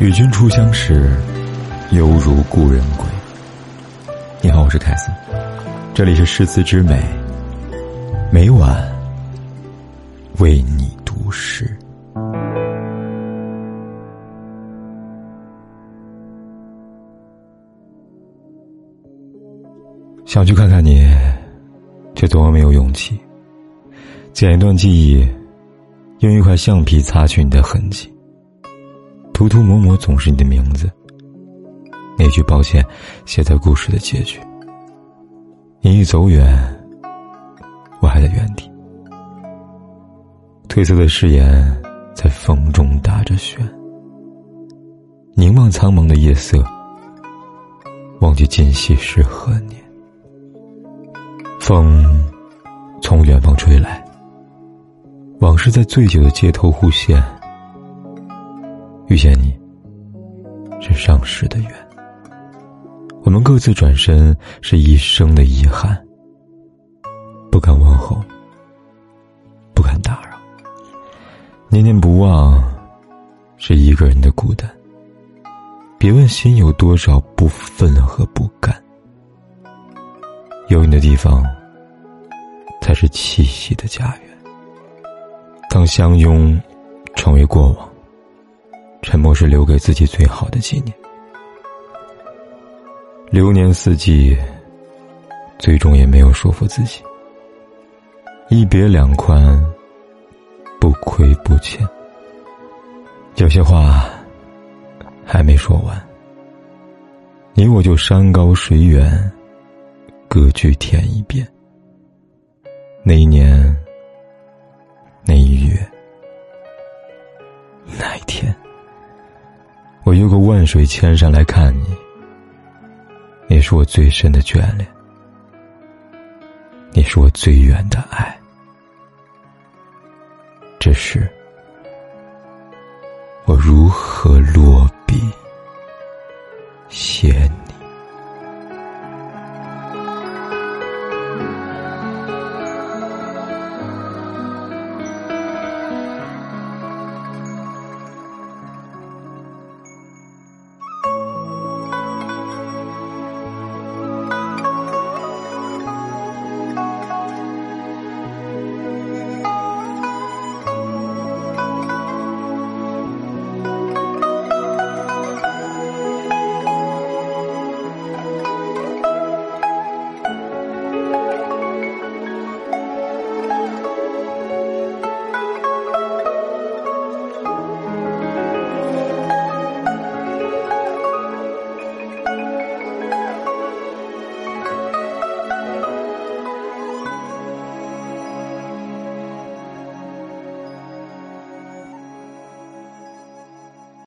与君初相识，犹如故人归。你好，我是凯斯，这里是诗词之美，每晚为你读诗。想去看看你，却总没有勇气。剪一段记忆，用一块橡皮擦去你的痕迹。涂涂抹抹总是你的名字。那句抱歉，写在故事的结局。你一走远，我还在原地。褪色的誓言在风中打着旋。凝望苍茫的夜色，忘记今夕是何年。风从远方吹来，往事在醉酒的街头忽现。遇见你，是上世的缘。我们各自转身，是一生的遗憾。不敢问候，不敢打扰。念念不忘，是一个人的孤单。别问心有多少不忿和不甘。有你的地方，才是栖息的家园。当相拥成为过往。沉默是留给自己最好的纪念。流年四季，最终也没有说服自己。一别两宽，不亏不欠。有些话还没说完，你我就山高水远，各据天一边。那一年，我越过万水千山来看你，你是我最深的眷恋，你是我最远的爱。这时，我如何落笔写你？